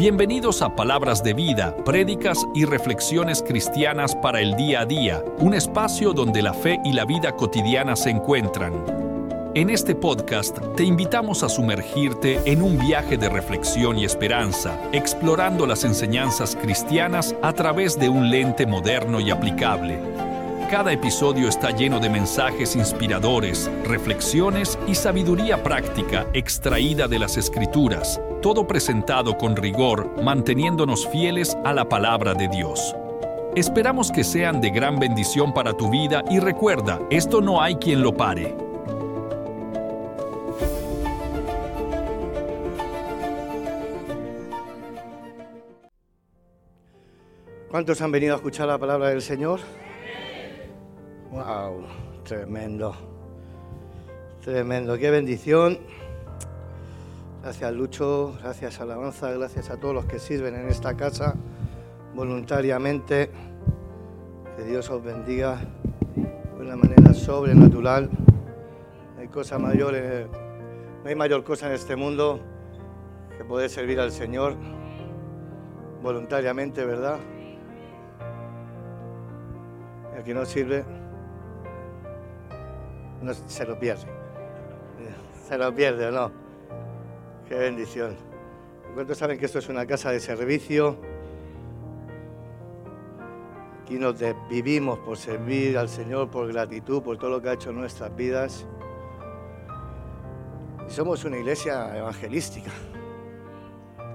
Bienvenidos a Palabras de Vida, prédicas y reflexiones cristianas para el día a día, un espacio donde la fe y la vida cotidiana se encuentran. En este podcast te invitamos a sumergirte en un viaje de reflexión y esperanza, explorando las enseñanzas cristianas a través de un lente moderno y aplicable. Cada episodio está lleno de mensajes inspiradores, reflexiones y sabiduría práctica extraída de las escrituras todo presentado con rigor, manteniéndonos fieles a la palabra de Dios. Esperamos que sean de gran bendición para tu vida y recuerda, esto no hay quien lo pare. ¿Cuántos han venido a escuchar la palabra del Señor? ¡Wow! Tremendo. Tremendo. ¡Qué bendición! Gracias Lucho, gracias Alabanza, gracias a todos los que sirven en esta casa voluntariamente. Que Dios os bendiga de una manera sobrenatural. Hay cosa mayor, no hay mayor cosa en este mundo que poder servir al Señor voluntariamente, ¿verdad? El que no sirve se lo pierde. Se lo pierde no. Qué bendición. ¿Cuántos saben que esto es una casa de servicio? Aquí nos vivimos por servir al Señor, por gratitud, por todo lo que ha hecho en nuestras vidas. Y somos una iglesia evangelística.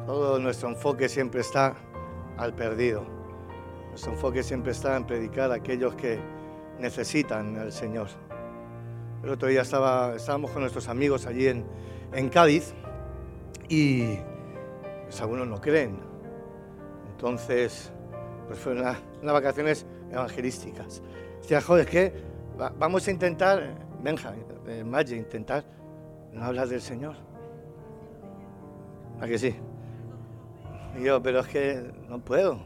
Todo nuestro enfoque siempre está al perdido. Nuestro enfoque siempre está en predicar a aquellos que necesitan al Señor. El otro día estábamos con nuestros amigos allí en, en Cádiz y pues, algunos no creen. Entonces, pues fueron unas vacaciones evangelísticas. Decía, es que vamos a intentar, Benja, eh, Maggi, intentar no hablar del Señor. ¿A que sí? Y yo, pero es que no puedo.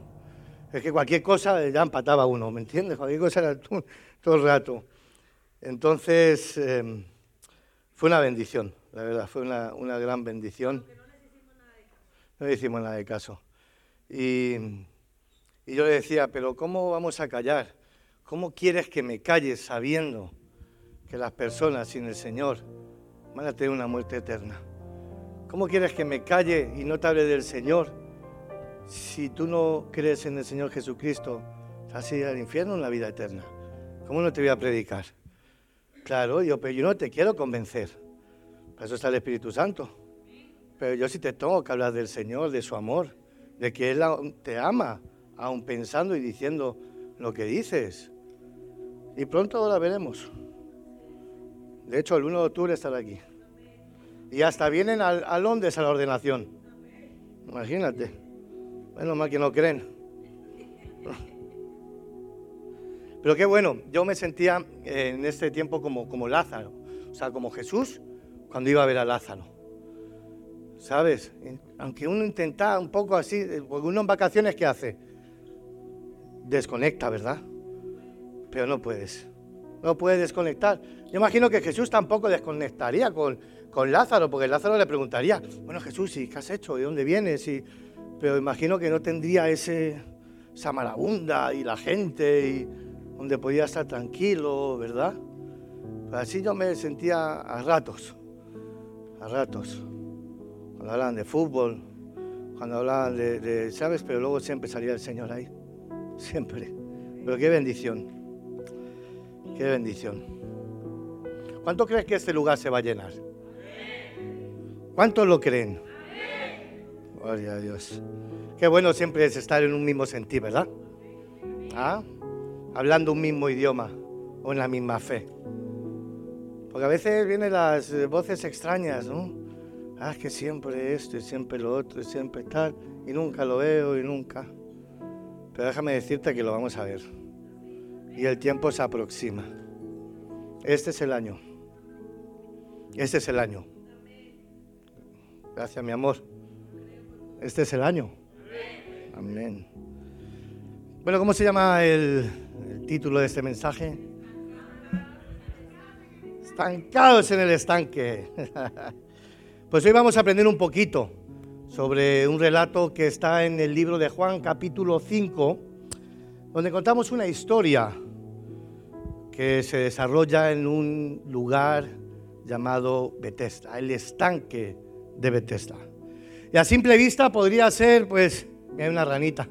Es que cualquier cosa ya empataba uno, ¿me entiendes? Cualquier cosa era todo, el rato. Entonces, em, fue una bendición la verdad, fue una, gran bendición. No le hicimos nada de caso. Y, y yo le decía, pero ¿cómo vamos a callar? ¿Cómo quieres que me calles sabiendo que las personas sin el Señor van a tener una muerte eterna? ¿Cómo quieres que me calle y no te hable del Señor si tú no crees en el Señor Jesucristo? Vas a ir al infierno en la vida eterna. ¿Cómo no te voy a predicar? Claro, yo, pero yo no te quiero convencer eso está el Espíritu Santo. Pero yo sí te tengo que hablar del Señor, de su amor, de que Él te ama, aun pensando y diciendo lo que dices. Y pronto ahora veremos. De hecho, el 1 de octubre estará aquí. Y hasta vienen a, Londres a la ordenación. Imagínate. Menos mal que no creen. Pero qué bueno, yo me sentía en este tiempo como, como Lázaro, o sea, como Jesús cuando iba a ver a Lázaro. ¿Sabes? Aunque uno intenta un poco así, porque uno en vacaciones, ¿qué hace? Desconecta, ¿verdad? Pero no puedes. No puedes desconectar. Yo imagino que Jesús tampoco desconectaría con, con Lázaro, porque Lázaro le preguntaría, bueno Jesús, ¿y qué has hecho? ¿De dónde vienes? Pero imagino que no tendría ese, esa marabunda y la gente y donde podía estar tranquilo, ¿verdad? así yo me sentía a ratos a ratos, cuando hablaban de fútbol, cuando hablaban de, ¿sabes? Pero luego siempre salía el Señor ahí, siempre. Pero qué bendición, qué bendición. ¿Cuánto crees que este lugar se va a llenar? ¿Cuántos lo creen? Gloria a Dios. Qué bueno siempre es estar en un mismo sentir, ¿verdad? ¿Ah? Hablando un mismo idioma o en la misma fe. Porque a veces vienen las eh, voces extrañas, ¿no? Ah, que siempre esto y siempre lo otro y siempre tal, y nunca lo veo y nunca. Pero déjame decirte que lo vamos a ver. Y el tiempo se aproxima. Este es el año. Este es el año. Gracias, mi amor. Este es el año. Amén. Bueno, ¿cómo se llama el, el título de este mensaje? Estancados en el estanque. Pues hoy vamos a aprender un poquito sobre un relato que está en el libro de Juan capítulo 5, donde contamos una historia que se desarrolla en un lugar llamado Bethesda, el estanque de Bethesda. Y a simple vista podría ser, pues, hay una ranita.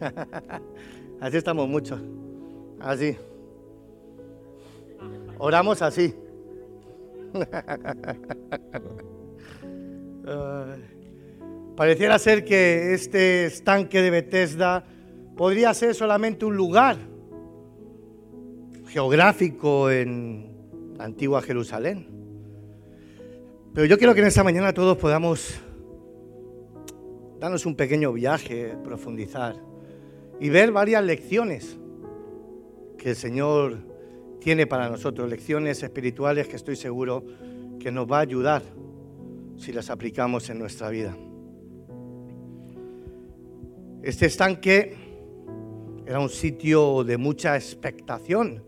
así estamos muchos. Así. Oramos así. Pareciera ser que este estanque de Bethesda podría ser solamente un lugar geográfico en la antigua Jerusalén. Pero yo quiero que en esta mañana todos podamos darnos un pequeño viaje, profundizar y ver varias lecciones que el Señor tiene para nosotros, lecciones espirituales que estoy seguro que nos va a ayudar si las aplicamos en nuestra vida. Este estanque era un sitio de mucha expectación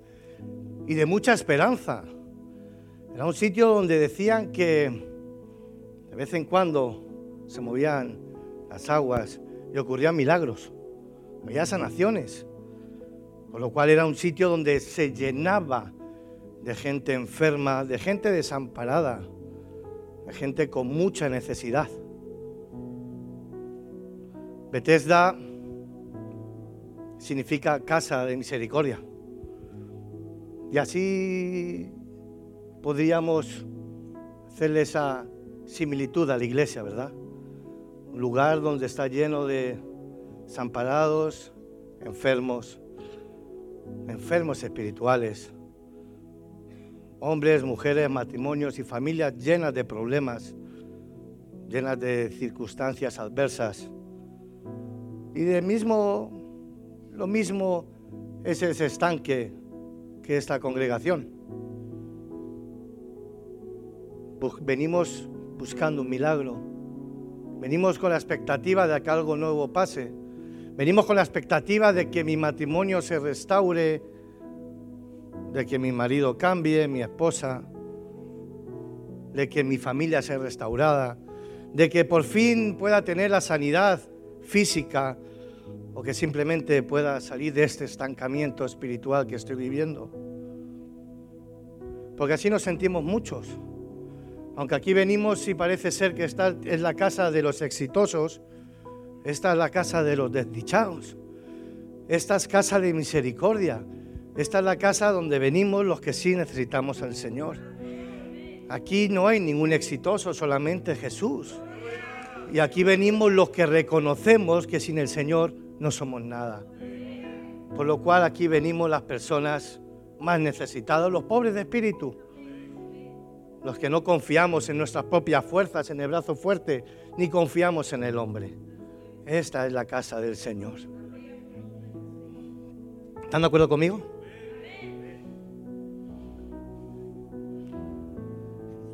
y de mucha esperanza. Era un sitio donde decían que de vez en cuando se movían las aguas y ocurrían milagros, había sanaciones, con lo cual era un sitio donde se llenaba de gente enferma, de gente desamparada, de gente con mucha necesidad. Bethesda significa casa de misericordia. Y así podríamos hacerle esa similitud a la iglesia, ¿verdad? Un lugar donde está lleno de desamparados, enfermos, enfermos espirituales, hombres, mujeres, matrimonios y familias llenas de problemas, llenas de circunstancias adversas. Y de mismo, lo mismo es ese estanque que esta congregación. Venimos buscando un milagro. Venimos con la expectativa de que algo nuevo pase. Venimos con la expectativa de que mi matrimonio se restaure, de que mi marido cambie, mi esposa, de que mi familia sea restaurada, de que por fin pueda tener la sanidad física o que simplemente pueda salir de este estancamiento espiritual que estoy viviendo. Porque así nos sentimos muchos. Aunque aquí venimos y parece ser que esta es la casa de los exitosos, esta es la casa de los desdichados. Esta es casa de misericordia. Esta es la casa donde venimos los que sí necesitamos al Señor. Aquí no hay ningún exitoso, solamente Jesús. Y aquí venimos los que reconocemos que sin el Señor no somos nada. Por lo cual aquí venimos las personas más necesitadas, los pobres de espíritu los que no confiamos en nuestras propias fuerzas, en el brazo fuerte, ni confiamos en el hombre. Esta es la casa del Señor. ¿Están de acuerdo conmigo?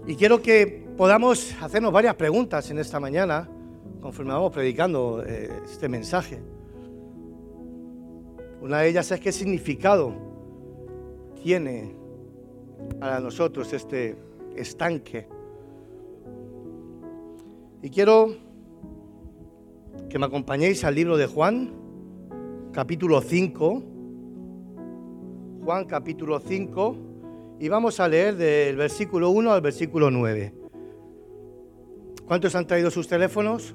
Y quiero que podamos hacernos varias preguntas en esta mañana, conforme vamos predicando eh, este mensaje. Una de ellas es qué significado tiene para nosotros este estanque. Y quiero que me acompañéis al libro de Juan, capítulo 5. Juan capítulo 5 y vamos a leer del versículo 1 al versículo 9. ¿Cuántos han traído sus teléfonos?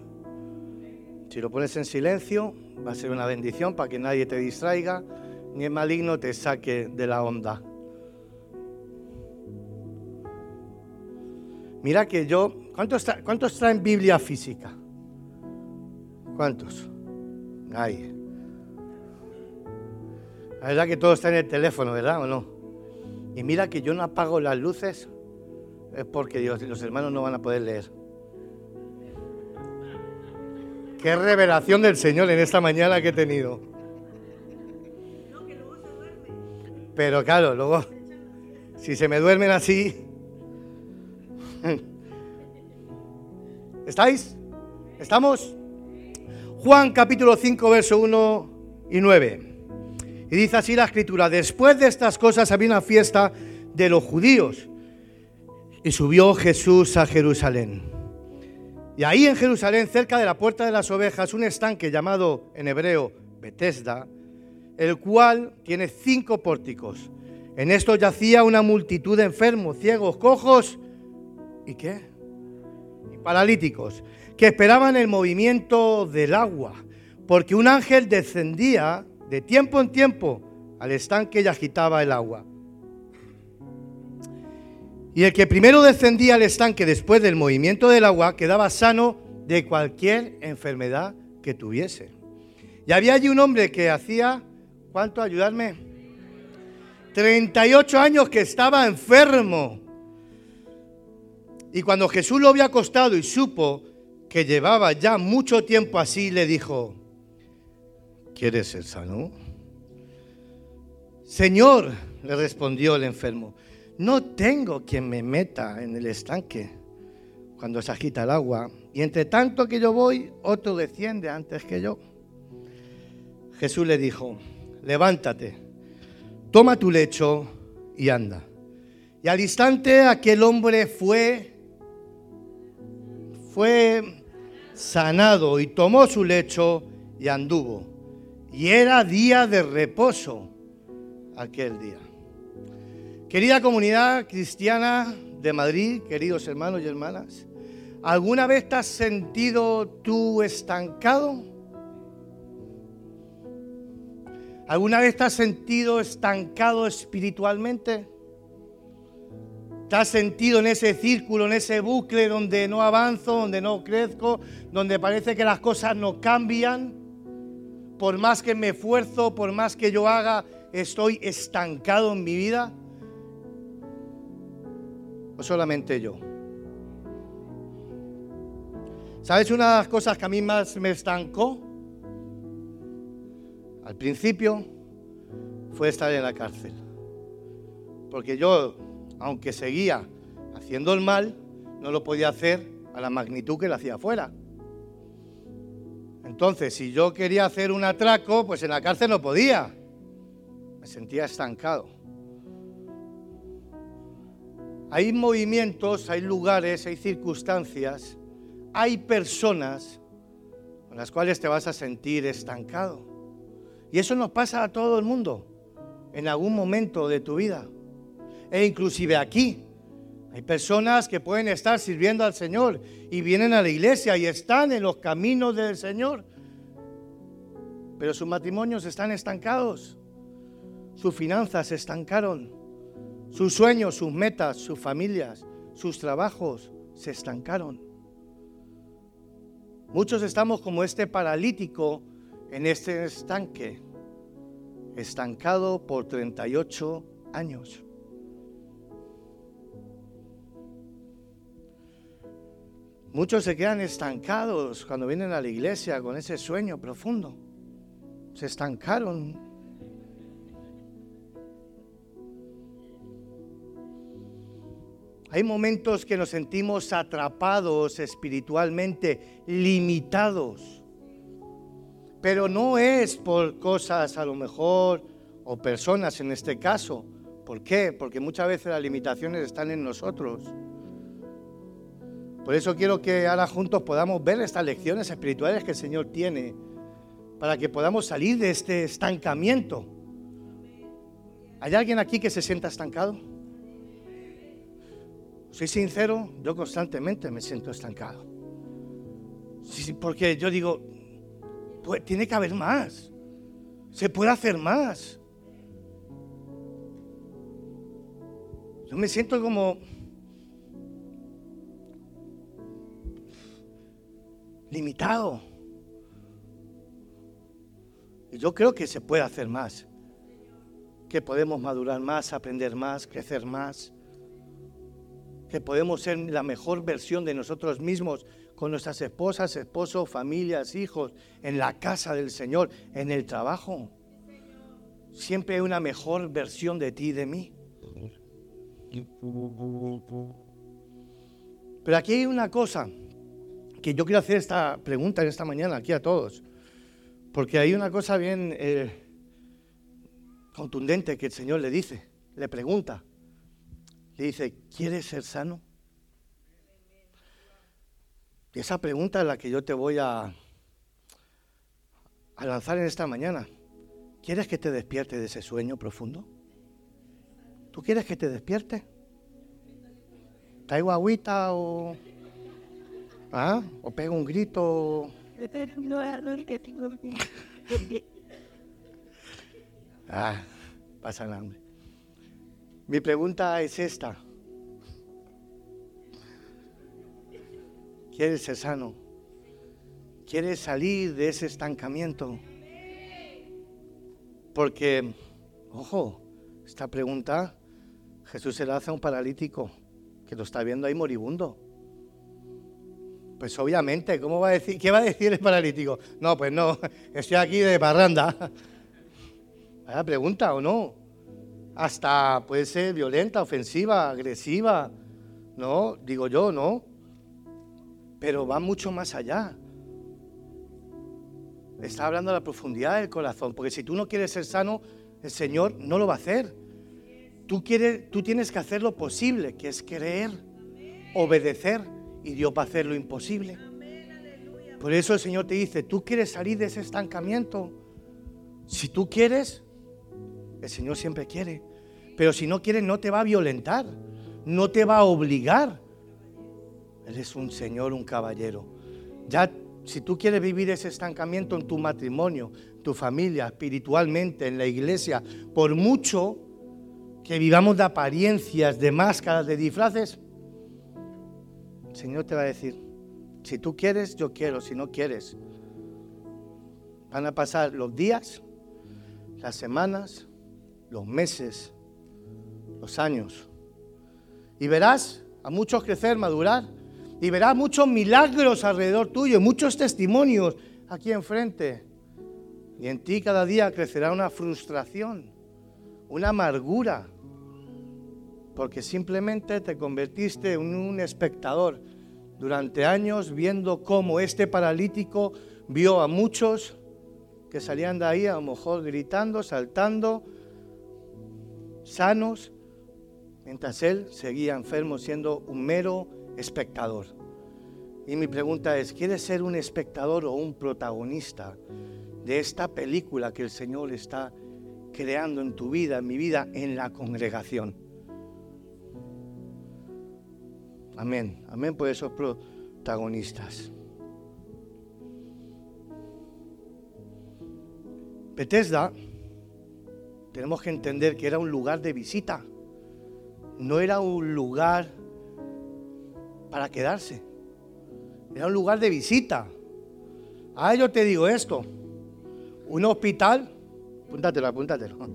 Si lo pones en silencio, va a ser una bendición para que nadie te distraiga, ni el maligno te saque de la onda. Mira que yo, ¿cuántos, ¿cuántos traen Biblia física? ¿Cuántos? Nadie. La verdad que todos están en el teléfono, ¿verdad o no? Y mira que yo no apago las luces, es porque Dios, los hermanos no van a poder leer. Qué revelación del Señor en esta mañana que he tenido. Pero claro, luego, si se me duermen así, ¿Estáis? ¿Estamos? Juan capítulo 5, verso 1 y 9. Y dice así la escritura, después de estas cosas había una fiesta de los judíos y subió Jesús a Jerusalén. Y ahí en Jerusalén, cerca de la puerta de las ovejas, un estanque llamado en hebreo Bethesda, el cual tiene cinco pórticos. En esto yacía una multitud de enfermos, ciegos, cojos y qué? Y paralíticos, que esperaban el movimiento del agua, porque un ángel descendía de tiempo en tiempo al estanque y agitaba el agua. Y el que primero descendía al estanque después del movimiento del agua quedaba sano de cualquier enfermedad que tuviese. Y había allí un hombre que hacía, ¿cuánto? Ayudarme. 38 años que estaba enfermo. Y cuando Jesús lo había acostado y supo que llevaba ya mucho tiempo así, le dijo, ¿quieres ser sano? Señor, le respondió el enfermo, no tengo quien me meta en el estanque cuando se agita el agua, y entre tanto que yo voy, otro desciende antes que yo. Jesús le dijo, levántate, toma tu lecho y anda. Y al instante aquel hombre fue, fue sanado y tomó su lecho y anduvo. Y era día de reposo aquel día. Querida comunidad cristiana de Madrid, queridos hermanos y hermanas, ¿alguna vez te has sentido tú estancado? ¿Alguna vez te has sentido estancado espiritualmente? ¿Te has sentido en ese círculo, en ese bucle donde no avanzo, donde no crezco, donde parece que las cosas no cambian? Por más que me esfuerzo, por más que yo haga, estoy estancado en mi vida. ¿O solamente yo? ¿Sabes una de las cosas que a mí más me estancó? Al principio fue estar en la cárcel. Porque yo, aunque seguía haciendo el mal, no lo podía hacer a la magnitud que lo hacía afuera. Entonces, si yo quería hacer un atraco, pues en la cárcel no podía. Me sentía estancado. Hay movimientos, hay lugares, hay circunstancias, hay personas con las cuales te vas a sentir estancado. Y eso nos pasa a todo el mundo en algún momento de tu vida. E inclusive aquí. Hay personas que pueden estar sirviendo al Señor y vienen a la iglesia y están en los caminos del Señor. Pero sus matrimonios están estancados. Sus finanzas se estancaron. Sus sueños, sus metas, sus familias, sus trabajos se estancaron. Muchos estamos como este paralítico en este estanque, estancado por 38 años. Muchos se quedan estancados cuando vienen a la iglesia con ese sueño profundo. Se estancaron Hay momentos que nos sentimos atrapados espiritualmente, limitados. Pero no es por cosas a lo mejor, o personas en este caso. ¿Por qué? Porque muchas veces las limitaciones están en nosotros. Por eso quiero que ahora juntos podamos ver estas lecciones espirituales que el Señor tiene, para que podamos salir de este estancamiento. ¿Hay alguien aquí que se sienta estancado? Soy sincero, yo constantemente me siento estancado. porque yo digo, pues, tiene que haber más. Se puede hacer más. Yo me siento como limitado. Y yo creo que se puede hacer más. Que podemos madurar más, aprender más, crecer más que podemos ser la mejor versión de nosotros mismos con nuestras esposas, esposos, familias, hijos, en la casa del Señor, en el trabajo. Siempre hay una mejor versión de ti y de mí. Pero aquí hay una cosa que yo quiero hacer esta pregunta en esta mañana aquí a todos, porque hay una cosa bien eh, contundente que el Señor le dice, le pregunta. Le dice, ¿quieres ser sano? Y esa pregunta es la que yo te voy a, a lanzar en esta mañana. ¿Quieres que te despierte de ese sueño profundo? ¿Tú quieres que te despierte? ¿Traigo agüita o, ¿ah? o pego un grito? Ah, pasa hambre. Mi pregunta es esta. ¿Quieres ser sano? ¿Quieres salir de ese estancamiento? Porque, ojo, esta pregunta Jesús se la hace a un paralítico que lo está viendo ahí moribundo. Pues obviamente, ¿cómo va a decir? ¿Qué va a decir el paralítico? No, pues no, estoy aquí de barranda. Vaya pregunta, ¿o no? Hasta puede ser violenta, ofensiva, agresiva. No, digo yo, ¿no? Pero va mucho más allá. Está hablando de la profundidad del corazón, porque si tú no quieres ser sano, el Señor no lo va a hacer. Tú, quieres, tú tienes que hacer lo posible, que es creer, obedecer, y Dios va a hacer lo imposible. Por eso el Señor te dice, tú quieres salir de ese estancamiento. Si tú quieres, el Señor siempre quiere. Pero si no quieres, no te va a violentar, no te va a obligar. Él es un Señor, un caballero. Ya si tú quieres vivir ese estancamiento en tu matrimonio, tu familia, espiritualmente, en la iglesia, por mucho que vivamos de apariencias, de máscaras, de disfraces, Señor te va a decir, si tú quieres, yo quiero, si no quieres. Van a pasar los días, las semanas, los meses, los años. Y verás a muchos crecer, madurar y verás muchos milagros alrededor tuyo, muchos testimonios aquí enfrente. Y en ti cada día crecerá una frustración, una amargura, porque simplemente te convertiste en un espectador durante años viendo cómo este paralítico vio a muchos que salían de ahí a lo mejor gritando, saltando, sanos, mientras él seguía enfermo siendo un mero espectador. Y mi pregunta es, ¿quieres ser un espectador o un protagonista de esta película que el Señor está creando en tu vida, en mi vida, en la congregación? Amén, amén por esos protagonistas. Bethesda, tenemos que entender que era un lugar de visita, no era un lugar para quedarse. Era un lugar de visita. Ah, yo te digo esto. Un hospital, apúntatelo, apúntatelo.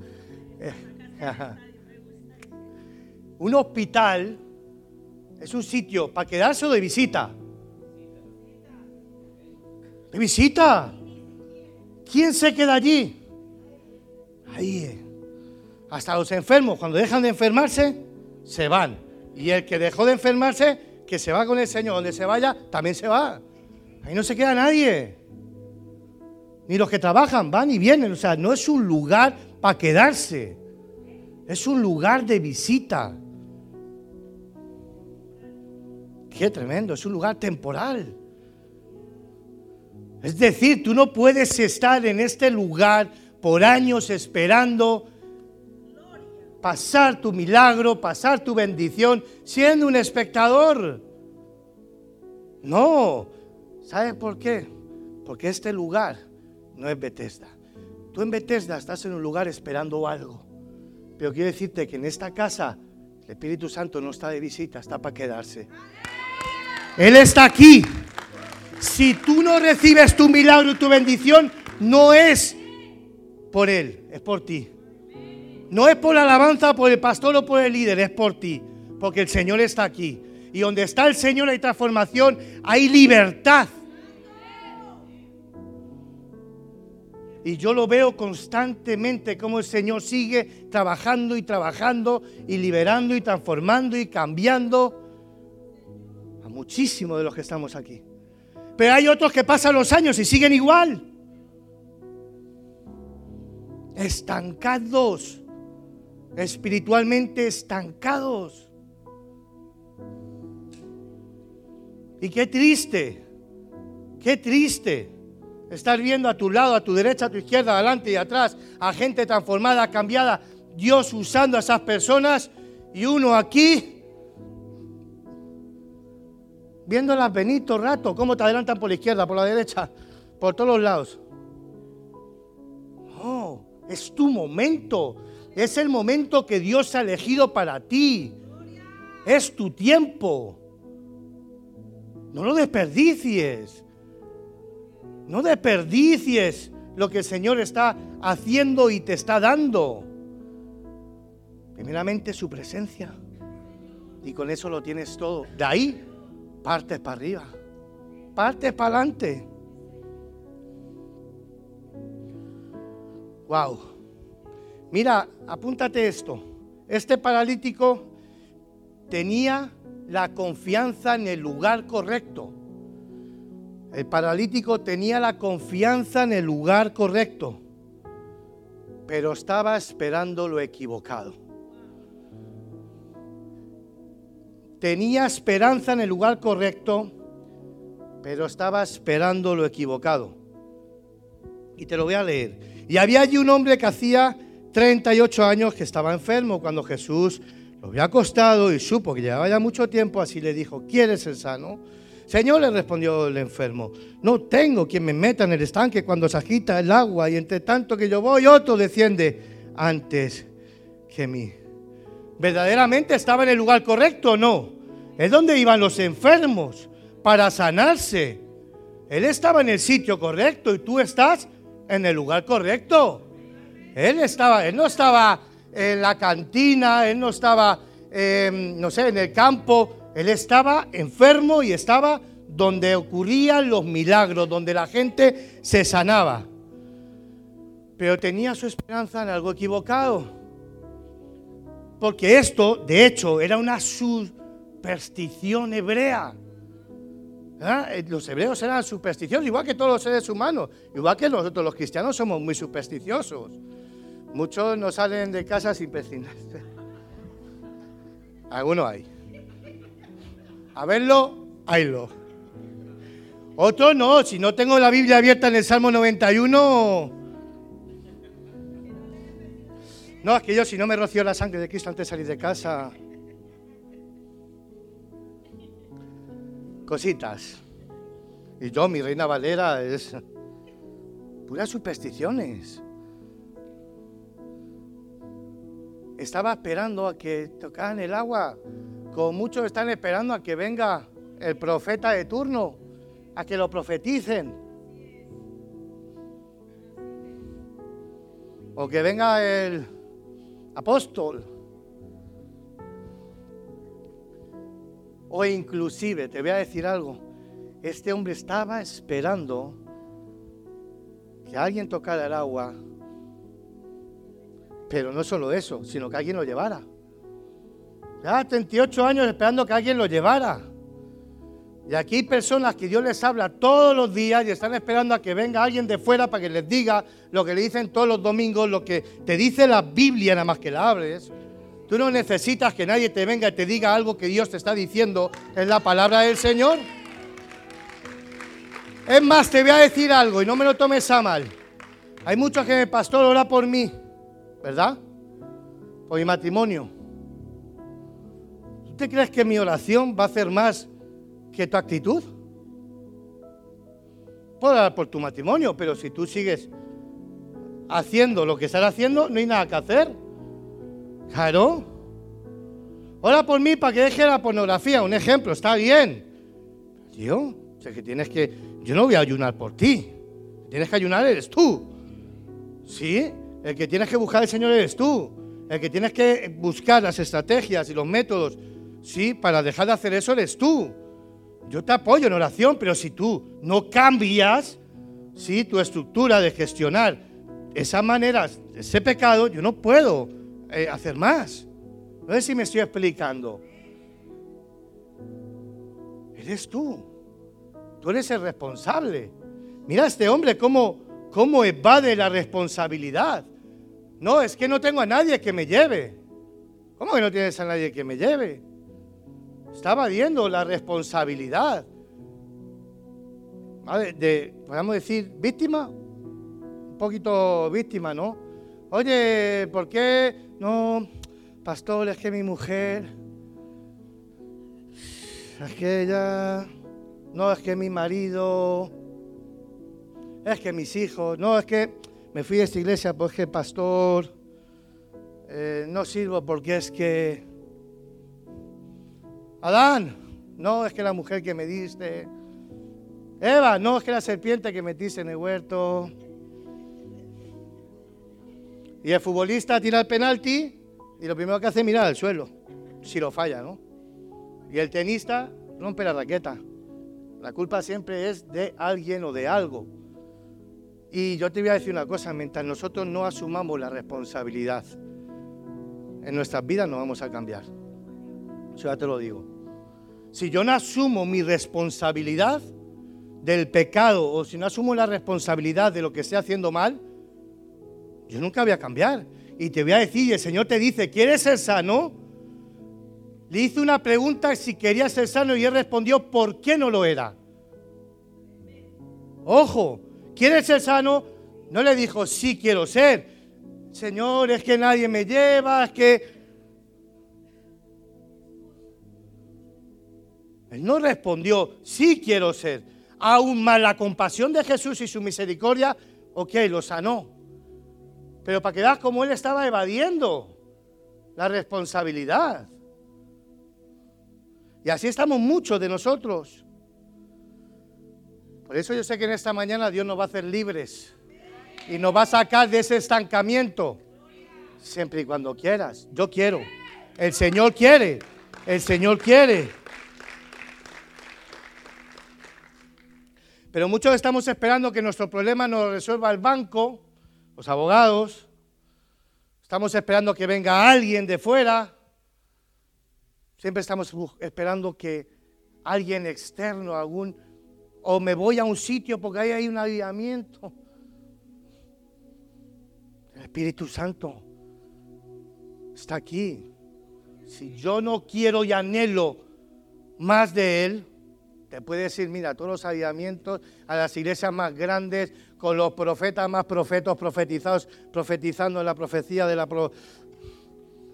un hospital es un sitio para quedarse o de visita. De visita. ¿Quién se queda allí? Ahí. Eh. Hasta los enfermos, cuando dejan de enfermarse, se van. Y el que dejó de enfermarse que se va con el Señor, donde se vaya, también se va. Ahí no se queda nadie. Ni los que trabajan van y vienen. O sea, no es un lugar para quedarse. Es un lugar de visita. Qué tremendo, es un lugar temporal. Es decir, tú no puedes estar en este lugar por años esperando pasar tu milagro, pasar tu bendición siendo un espectador. No, ¿sabes por qué? Porque este lugar no es Bethesda. Tú en Bethesda estás en un lugar esperando algo. Pero quiero decirte que en esta casa el Espíritu Santo no está de visita, está para quedarse. Él está aquí. Si tú no recibes tu milagro y tu bendición, no es por Él, es por ti. No es por la alabanza, por el pastor o por el líder, es por ti. Porque el Señor está aquí. Y donde está el Señor hay transformación, hay libertad. Y yo lo veo constantemente como el Señor sigue trabajando y trabajando y liberando y transformando y cambiando muchísimos de los que estamos aquí. Pero hay otros que pasan los años y siguen igual. Estancados espiritualmente estancados. Y qué triste Qué triste estar viendo a tu lado, a tu derecha, a tu izquierda, adelante y atrás, a gente transformada, cambiada, Dios usando a esas personas y uno aquí viéndolas venir todo rato, cómo te adelantan por la izquierda, por la derecha, por todos los lados. No, es tu momento. Es el momento que Dios ha elegido para ti. Es tu tiempo. No lo desperdicies. No desperdicies lo que el Señor está haciendo y te está dando. Primeramente su presencia. Y con eso lo tienes todo. De ahí partes para arriba. Partes para adelante. Wow. Mira, apúntate esto. Este paralítico tenía la confianza en el lugar correcto. El paralítico tenía la confianza en el lugar correcto, pero estaba esperando lo equivocado. Tenía esperanza en el lugar correcto, pero estaba esperando lo equivocado. Y te lo voy a leer. Y había allí un hombre que hacía 38 años que estaba enfermo cuando Jesús lo había acostado y supo que llevaba ya mucho tiempo, así le dijo, ¿quieres ser sano? Señor, le respondió el enfermo, no tengo quien me meta en el estanque cuando se agita el agua y entre tanto que yo voy, otro desciende antes que mí. ¿Verdaderamente estaba en el lugar correcto o no? Es donde iban los enfermos para sanarse. Él estaba en el sitio correcto y tú estás en el lugar correcto. Él estaba, él no estaba en la cantina, él no estaba, em, no sé, en el campo, él estaba enfermo y estaba donde ocurrían los milagros, donde la gente se sanaba. Pero tenía su esperanza en algo equivocado. Porque esto, de hecho, era una superstición hebrea. ¿Ah? Eh, los hebreos eran supersticiosos, igual que todos los seres humanos, igual que nosotros los cristianos somos muy supersticiosos. Muchos no salen de casa sin persignarse. Algunos hay. A verlo, haylo. Otro no, si no tengo la Biblia abierta en el Salmo 91. No, es que yo si no me roció la sangre de Cristo antes de salir de casa. Cositas. Y yo, mi reina Valera, es puras supersticiones. Estaba esperando a que tocaran el agua como muchos están esperando a que venga el profeta de turno, a que lo profeticen. O que venga el apóstol. O inclusive, te voy a decir algo, este hombre estaba esperando que alguien tocara el agua, pero no solo eso, sino que alguien lo llevara. Ya 38 años esperando que alguien lo llevara. Y aquí hay personas que Dios les habla todos los días y están esperando a que venga alguien de fuera para que les diga lo que le dicen todos los domingos, lo que te dice la Biblia nada más que la hables. Tú no necesitas que nadie te venga y te diga algo que Dios te está diciendo en la palabra del Señor. Es más, te voy a decir algo y no me lo tomes a mal. Hay muchos que me pastor ora por mí, ¿verdad? Por mi matrimonio. ¿Tú crees que mi oración va a hacer más que tu actitud? Puedo orar por tu matrimonio, pero si tú sigues haciendo lo que estás haciendo, no hay nada que hacer. Claro. Ora por mí para que deje la pornografía, un ejemplo, está bien. Tío, sé que tienes que. Yo no voy a ayunar por ti. tienes que ayunar eres tú. ¿Sí? El que tienes que buscar al Señor eres tú. El que tienes que buscar las estrategias y los métodos Sí, para dejar de hacer eso eres tú. Yo te apoyo en oración, pero si tú no cambias, sí, tu estructura de gestionar esa manera, ese pecado, yo no puedo eh, hacer más. No sé si me estoy explicando. Eres tú. Tú eres el responsable. Mira este hombre cómo, cómo evade la responsabilidad. No, es que no tengo a nadie que me lleve. ¿Cómo que no tienes a nadie que me lleve? Estaba viendo la responsabilidad. de, podemos decir, víctima, un poquito víctima, ¿no? Oye, ¿por qué no, pastor, es que mi mujer, es que ella, no, es que mi marido, es que mis hijos, no, es que me fui a esta iglesia porque pastor, eh, no sirvo porque es que, Adán, no, es que la mujer que me diste, Eva, no, es que la serpiente que metiste en el huerto. Y el futbolista tira el penalti y lo primero que hace es mirar al suelo, si lo falla, ¿no? Y el tenista rompe la raqueta. La culpa siempre es de alguien o de algo. Y yo te voy a decir una cosa, mientras nosotros no asumamos la responsabilidad, en nuestras vidas no vamos a cambiar. Eso ya te lo digo. Si yo no asumo mi responsabilidad del pecado o si no asumo la responsabilidad de lo que estoy haciendo mal, yo nunca voy a cambiar. Y te voy a decir, y el Señor te dice, ¿quieres ser sano? Le hice una pregunta si quería ser sano y él respondió, ¿por qué no lo era? Ojo, ¿quieres ser sano? No le dijo, sí quiero ser. Señor, es que nadie me lleva, es que... Él no respondió, sí quiero ser. Aún más la compasión de Jesús y su misericordia, ok, lo sanó. Pero para que veas cómo él estaba evadiendo la responsabilidad. Y así estamos muchos de nosotros. Por eso yo sé que en esta mañana Dios nos va a hacer libres y nos va a sacar de ese estancamiento. Siempre y cuando quieras. Yo quiero. El Señor quiere. El Señor quiere. Pero muchos estamos esperando que nuestro problema nos resuelva el banco los abogados, estamos esperando que venga alguien de fuera, siempre estamos esperando que alguien externo, algún, o me voy a un sitio porque ahí hay un avivamiento. El Espíritu Santo está aquí. Si yo no quiero y anhelo más de Él, te puede decir, mira, todos los avivamientos, a las iglesias más grandes, con los profetas más profetos profetizados, profetizando en la profecía de la...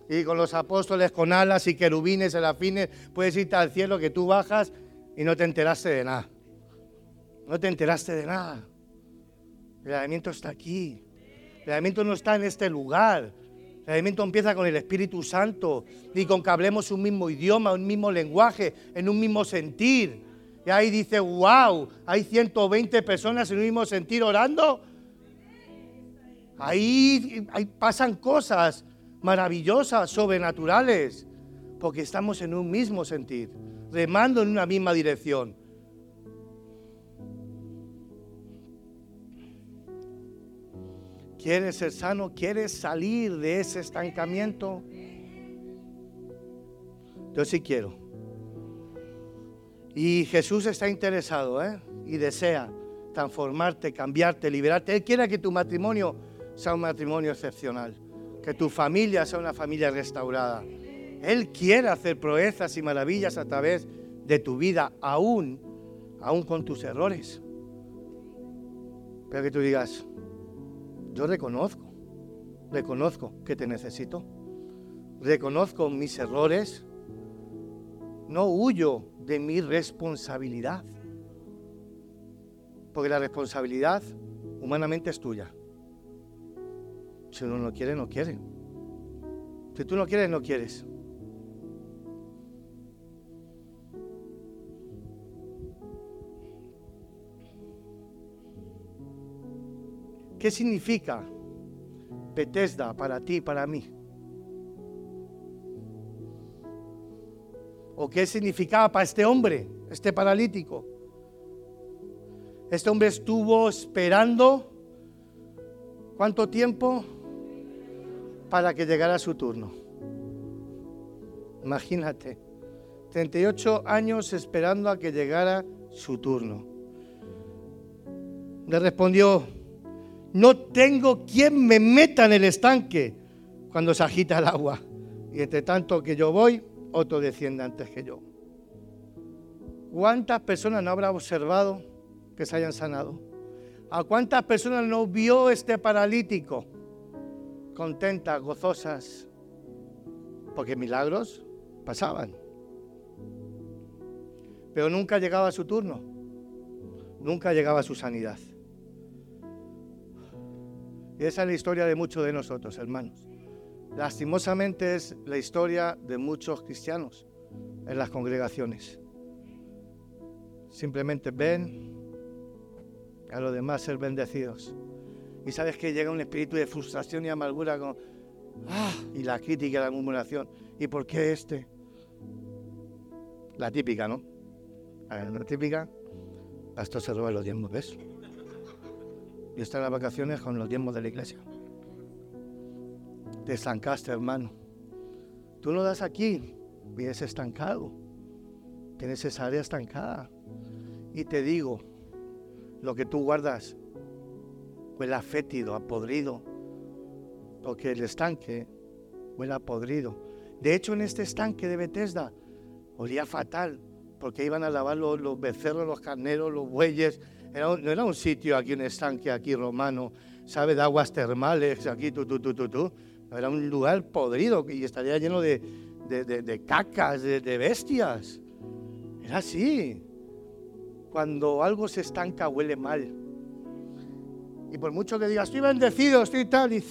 y con los apóstoles con alas y querubines, serafines, puedes irte al cielo que tú bajas y no te enteraste de nada. No te enteraste de nada. El avivamiento está aquí. El avivamiento no está en este lugar. El avivamiento empieza con el Espíritu Santo y con que hablemos un mismo idioma, un mismo lenguaje, en un mismo sentir. Y ahí dice, wow, hay 120 personas en un mismo sentido orando. Ahí, ahí pasan cosas maravillosas, sobrenaturales, porque estamos en un mismo sentir, remando en una misma dirección. ¿Quieres ser sano? ¿Quieres salir de ese estancamiento? Yo sí quiero. Y Jesús está interesado ¿eh? y desea transformarte, cambiarte, liberarte. Él quiere que tu matrimonio sea un matrimonio excepcional, que tu familia sea una familia restaurada. Él quiere hacer proezas y maravillas a través de tu vida, aún, aún con tus errores. Pero que tú digas, yo reconozco, reconozco que te necesito, reconozco mis errores, no huyo de mi responsabilidad. Porque la responsabilidad humanamente es tuya. Si uno no quiere, no quiere. Si tú no quieres, no quieres. ¿Qué significa Bethesda para ti, para mí? O qué significaba para este hombre, este paralítico. Este hombre estuvo esperando cuánto tiempo para que llegara su turno. Imagínate, 38 años esperando a que llegara su turno. Le respondió, no tengo quien me meta en el estanque cuando se agita el agua. Y entre tanto que yo voy, otro desciende antes que yo. ¿Cuántas personas no habrá observado que se hayan sanado? ¿A cuántas personas no vio este paralítico? Contentas, gozosas, porque milagros pasaban. Pero nunca llegaba su turno, nunca llegaba su sanidad. Y esa es la historia de muchos de nosotros, hermanos. Lastimosamente es la historia de muchos cristianos en las congregaciones. Simplemente ven a los demás ser bendecidos. Y sabes que llega un espíritu de frustración y amargura con, ah, y la crítica y la murmuración. ¿Y por qué este? La típica, ¿no? La típica, esto se roba los diezmos, ¿ves? Y está en las vacaciones con los diezmos de la iglesia. Te estancaste, hermano. Tú no das aquí, vienes estancado. Tienes esa área estancada. Y te digo, lo que tú guardas huele a fétido, a podrido, porque el estanque huele a podrido. De hecho, en este estanque de Bethesda olía fatal, porque iban a lavar los, becerros, los carneros, los bueyes. no era un sitio aquí, un estanque aquí romano, ¿sabe? De aguas termales, aquí, tú, tú, tú, tú, tú. Era un lugar podrido y estaría lleno de, de, cacas, de, bestias. Era así. Cuando algo se estanca, huele mal. Y por mucho que digas, estoy bendecido, estoy tal, y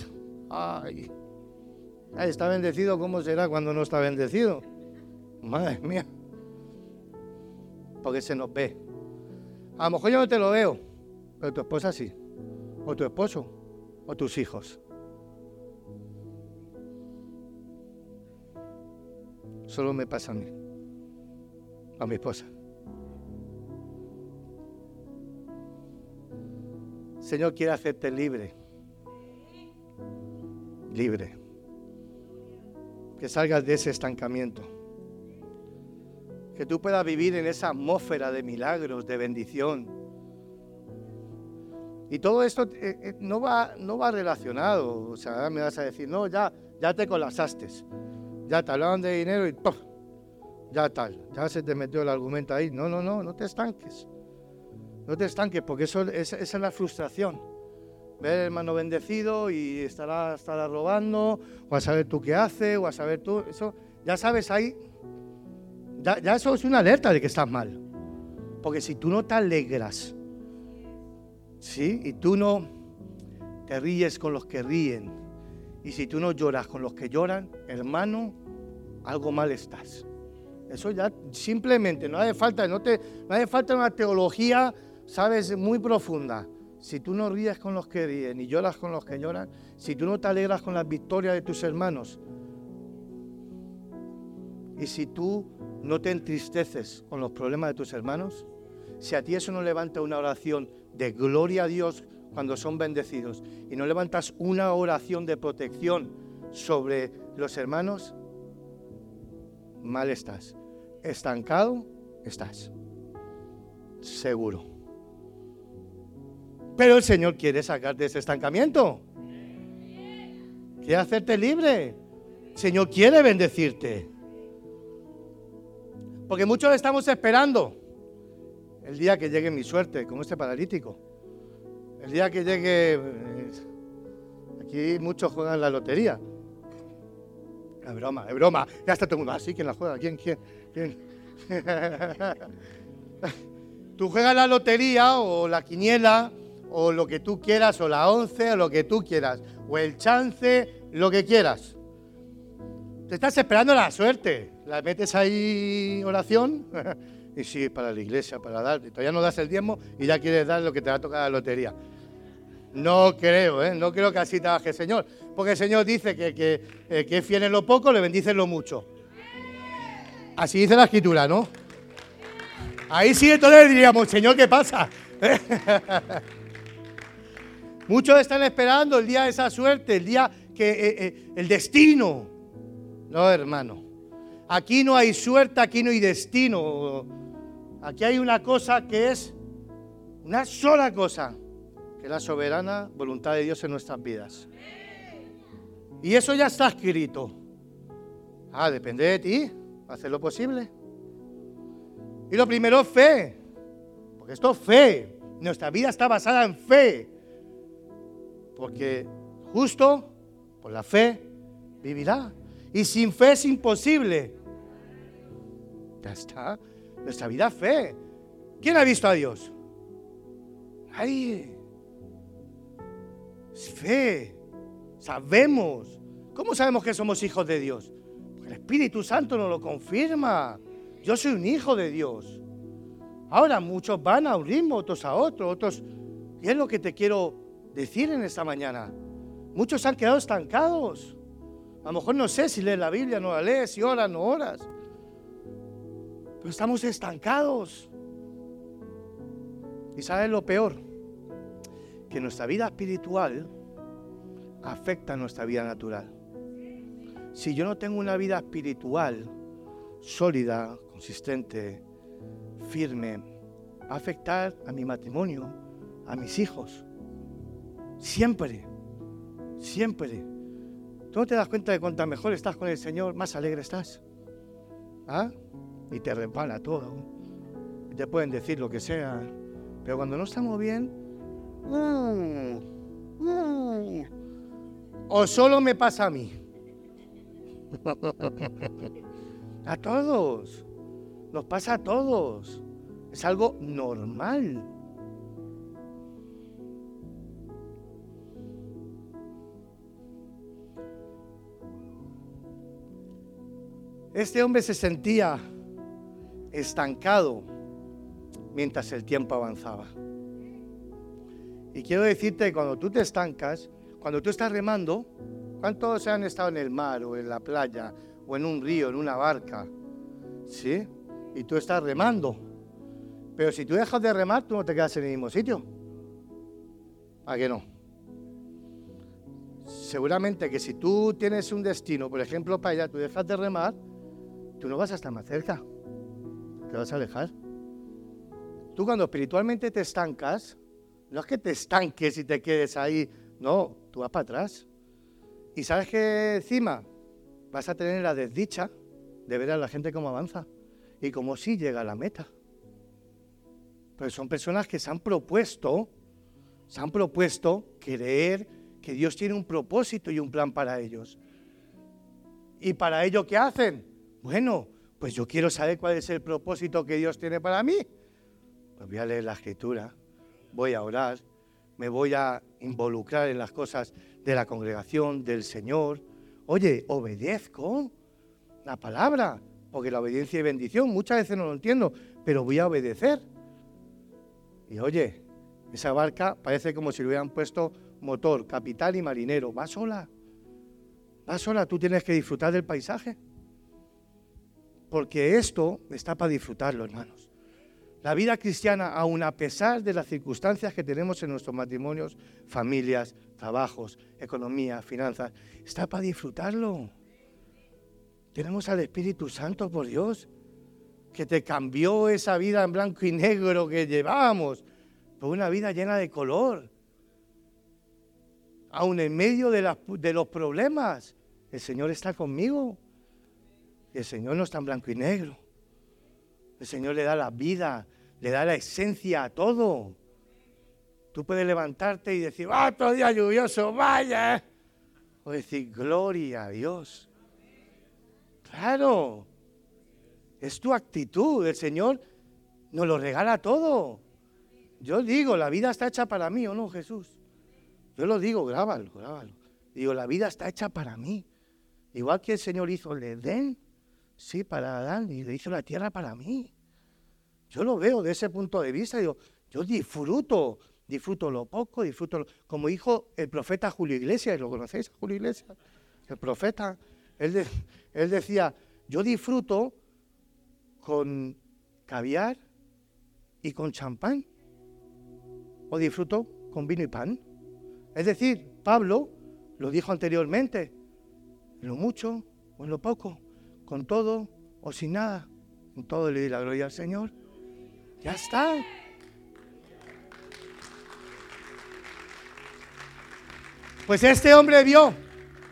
ay, está bendecido, ¿cómo será cuando no está bendecido? Madre mía. Porque se nos ve. A lo mejor yo no te lo veo, pero tu esposa sí. O tu esposo, o tus hijos. Solo me pasa a mí, a mi esposa. Señor quiere hacerte libre. Libre. Que salgas de ese estancamiento. Que tú puedas vivir en esa atmósfera de milagros, de bendición. Y todo esto eh, eh, no, va, no va relacionado. O sea, me vas a decir, no, ya, ya te colapsaste ya te hablaban de dinero y ¡pum! ya tal, ya se te metió el argumento ahí. No, no, no, no te estanques. No te estanques porque eso, esa, es la frustración. Ver el hermano bendecido y estará, estará robando, o a saber tú qué hace, o a saber tú, eso, ya sabes ahí, ya, ya eso es una alerta de que estás mal. Porque si tú no te alegras, ¿sí? Y tú no te ríes con los que ríen, y si tú no lloras con los que lloran, hermano, algo mal estás. Eso ya simplemente, no hace falta, no, te, no hace falta una teología, sabes, muy profunda. Si tú no ríes con los que ríen ni lloras con los que lloran, si tú no te alegras con las victorias de tus hermanos, y si tú no te entristeces con los problemas de tus hermanos, si a ti eso no levanta una oración de gloria a Dios cuando son bendecidos y no levantas una oración de protección sobre los hermanos, mal estás. Estancado estás. Seguro. Pero el Señor quiere sacarte de ese estancamiento. Quiere hacerte libre. El Señor quiere bendecirte. Porque muchos estamos esperando el día que llegue mi suerte, como este paralítico. El día que llegue, eh, aquí muchos juegan la lotería. Es broma, es broma. Ya está todo el mundo así. Ah, ¿Quién la juega? ¿Quién? ¿Quién? ¿Quién? tú juegas la lotería o la quiniela o lo que tú quieras, o la once, o lo que tú quieras, o el chance, lo que quieras. Te estás esperando la suerte. La metes ahí oración y sí, para la iglesia, para dar. Todavía no das el diezmo y ya quieres dar lo que te va a tocar la lotería. No creo, ¿eh? no creo que así trabaje el Señor. Porque el Señor dice que, que, eh, que es fiel en lo poco, le bendice en lo mucho. Así dice la escritura, ¿no? Ahí sí entonces diríamos, Señor, ¿qué pasa? Muchos están esperando el día de esa suerte, el día que eh, eh, el destino. No, hermano. Aquí no hay suerte, aquí no hay destino. Aquí hay una cosa que es una sola cosa que es la soberana voluntad de Dios en nuestras vidas. Y eso ya está escrito. Ah, depende de ti, hacer lo posible. Y lo primero fe, porque esto es fe, Nuestra vida está basada en fe. Porque justo por la fe vivirá. Y sin fe es imposible. Ya está. Nuestra vida es fe. ¿Quién ha visto a Dios? Ahí. Es fe. Sabemos. ¿Cómo sabemos que somos hijos de Dios? Porque el Espíritu Santo nos lo confirma. Yo soy un hijo de Dios. Ahora muchos van a un ritmo, otros a otro, otros... Y es lo que te quiero decir en esta mañana. Muchos han quedado estancados. A lo mejor no sé si lees la Biblia, no la lees, si oras, no oras. Pero estamos estancados. ¿Y sabes lo peor? Que nuestra vida espiritual afecta a nuestra vida natural. Si yo no tengo una vida espiritual sólida, consistente, firme, va a afectar a mi matrimonio, a mis hijos. Siempre, siempre. ¿Tú no te das cuenta de cuánto mejor estás con el Señor, más alegre estás? ¿Ah? Y te repara todo. Te pueden decir lo que sea. Pero cuando no estamos bien, o solo me pasa a mí. a todos. Nos pasa a todos. Es algo normal. Este hombre se sentía estancado mientras el tiempo avanzaba. Y quiero decirte que cuando tú te estancas, cuando tú estás remando, ¿cuántos han estado en el mar o en la playa o en un río, en una barca? ¿Sí? Y tú estás remando. Pero si tú dejas de remar, tú no te quedas en el mismo sitio. ¿A qué no? Seguramente que si tú tienes un destino, por ejemplo, para allá, tú dejas de remar, tú no vas a estar más cerca. Te vas a alejar. Tú cuando espiritualmente te estancas, no es que te estanques y te quedes ahí, no, tú vas para atrás. Y sabes que encima vas a tener la desdicha de ver a la gente cómo avanza y cómo sí llega a la meta. Pero son personas que se han propuesto, se han propuesto creer que Dios tiene un propósito y un plan para ellos. ¿Y para ello qué hacen? Bueno, pues yo quiero saber cuál es el propósito que Dios tiene para mí. Pues voy a leer la escritura, voy a orar, me voy a involucrar en las cosas de la congregación, del Señor. Oye, obedezco la palabra, porque la obediencia y bendición, muchas veces no lo entiendo, pero voy a obedecer. Y oye, esa barca parece como si le hubieran puesto motor, capitán y marinero. Va sola, va sola, tú tienes que disfrutar del paisaje. Porque esto está para disfrutarlo, hermanos. La vida cristiana, aun a pesar de las circunstancias que tenemos en nuestros matrimonios, familias, trabajos, economía, finanzas, está para disfrutarlo. Tenemos al Espíritu Santo, por Dios, que te cambió esa vida en blanco y negro que llevábamos por una vida llena de color. Aún en medio de, de los problemas, el Señor está conmigo. Y el Señor no está en blanco y negro. El Señor le da la vida, le da la esencia a todo. Tú puedes levantarte y decir, ¡ah, otro día lluvioso, vaya! O decir, gloria a Dios. Claro, es tu actitud. El Señor nos lo regala todo. Yo digo, la vida está hecha para mí, ¿o no, Jesús? Yo lo digo, grábalo, grábalo. Digo, la vida está hecha para mí. Igual que el Señor hizo el Edén, sí, para Adán, y le hizo la tierra para mí. Yo lo veo de ese punto de vista. Digo, yo disfruto, disfruto lo poco, disfruto lo... Como dijo el profeta Julio Iglesias, ¿lo conocéis, Julio Iglesias? El profeta, él, él decía, yo disfruto con caviar y con champán. O disfruto con vino y pan. Es decir, Pablo lo dijo anteriormente, en lo mucho o en lo poco, con todo o sin nada, con todo le di la gloria al Señor. Ya está. Pues este hombre vio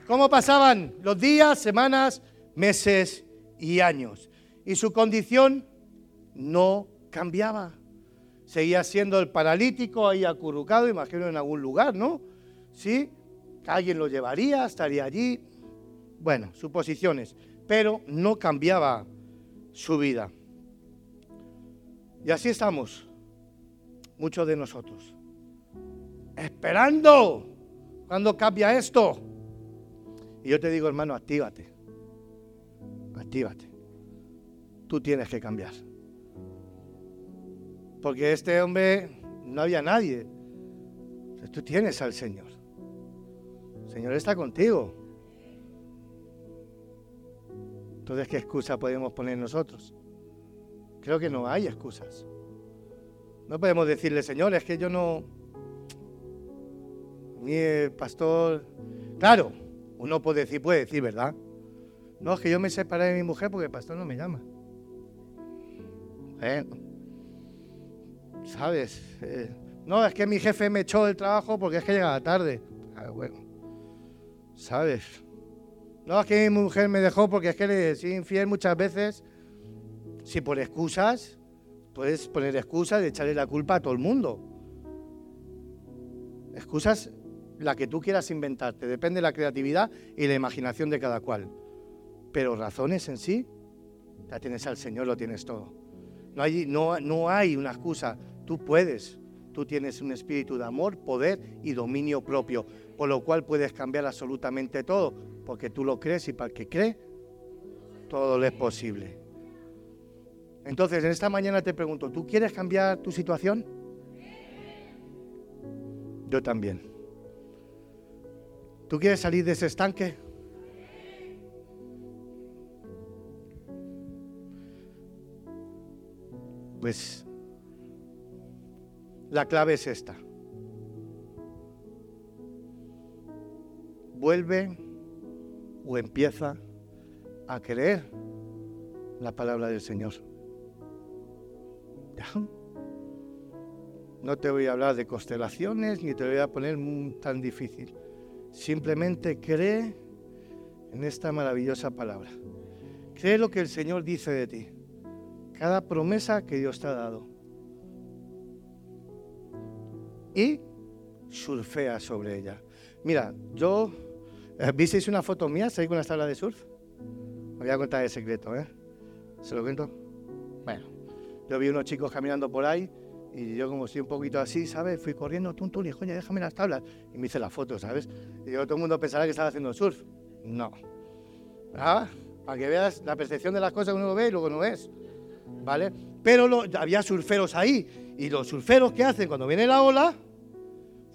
cómo pasaban los días, semanas, meses y años. Y su condición no cambiaba. Seguía siendo el paralítico ahí acurrucado, imagino en algún lugar, ¿no? ¿Sí? Alguien lo llevaría, estaría allí. Bueno, suposiciones. Pero no cambiaba su vida. Y así estamos, muchos de nosotros, esperando cuando cambia esto. Y yo te digo, hermano, actívate, actívate. Tú tienes que cambiar. Porque este hombre no había nadie. Tú tienes al Señor. El Señor está contigo. Entonces, ¿qué excusa podemos poner nosotros? Creo que no hay excusas. No podemos decirle, Señor, es que yo no... Mi pastor... Claro, uno puede decir, puede decir, ¿verdad? No, es que yo me separé de mi mujer porque el pastor no me llama. ¿sabes? Eh, no, es que mi jefe me echó del trabajo porque es que llegaba tarde. Ah, bueno, ¿sabes? No, es que mi mujer me dejó porque es que le soy infiel muchas veces. Si por excusas, puedes poner excusas de echarle la culpa a todo el mundo. Excusas la que tú quieras inventarte, depende de la creatividad y la imaginación de cada cual. Pero razones en sí, ya tienes al Señor, lo tienes todo. No hay, no, no hay una excusa, tú puedes. Tú tienes un espíritu de amor, poder y dominio propio, por lo cual puedes cambiar absolutamente todo, porque tú lo crees y para el que cree, todo le es posible. Entonces, en esta mañana te pregunto, ¿tú quieres cambiar tu situación? Yo también. ¿Tú quieres salir de ese estanque? Pues la clave es esta. Vuelve o empieza a creer la palabra del Señor. No te voy a hablar de constelaciones ni te voy a poner tan difícil. Simplemente cree en esta maravillosa palabra. Cree lo que el Señor dice de ti. Cada promesa que Dios te ha dado y surfea sobre ella. Mira, yo, ¿visteis una foto mía? ¿Sabéis la tabla de surf? Me voy a contar el secreto, ¿eh? ¿Se lo cuento? Bueno, yo vi unos chicos caminando por ahí y yo como estoy un poquito así, ¿sabes? Fui corriendo, tum, y coño, déjame las tablas. Y me hice la foto, ¿sabes? Y yo, todo el mundo pensará que estaba haciendo surf. No. ¿Ah? Para que veas la percepción de las cosas que uno ve y luego no ves. ¿Vale? Pero había surferos ahí. Y los surferos, ¿qué hacen? Cuando viene la ola,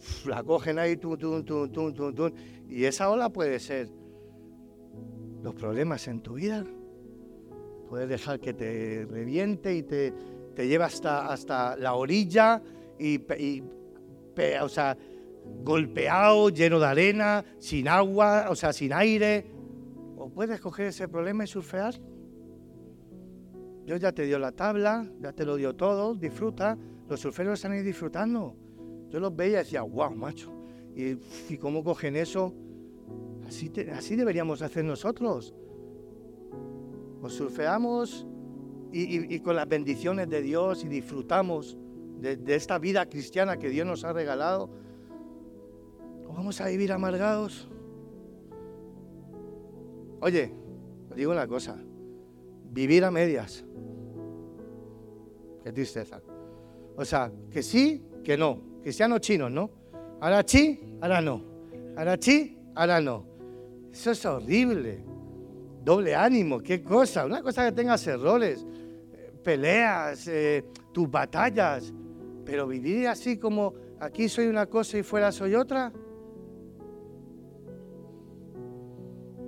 la cogen ahí, tum, tum, tum, tum, tum, tum, y esa ola puede ser los problemas en tu vida. Puedes dejar que te reviente y te, te lleve hasta, hasta la orilla y, o sea, golpeado, lleno de arena, sin agua, o sea, sin aire. O puedes coger ese problema y surfear. Dios ya te dio la tabla, ya te lo dio todo, disfruta. Los surferos están ahí disfrutando. Yo los veía y decía, wow, macho. ¿Y, cómo cogen eso? Así, así deberíamos hacer nosotros. Nos surfeamos y, con las bendiciones de Dios y disfrutamos de, esta vida cristiana que Dios nos ha regalado. ¿O vamos a vivir amargados? Oye, os digo una cosa, vivir a medias. Qué tristeza. O sea, que sí, que no cristianos chinos, ¿no? Ahora sí, ahora no. Ahora sí, ahora no. Eso es horrible. Doble ánimo, qué cosa. Una cosa que tengas errores, eh, peleas, eh, tus batallas. Pero vivir así como aquí soy una cosa y fuera soy otra.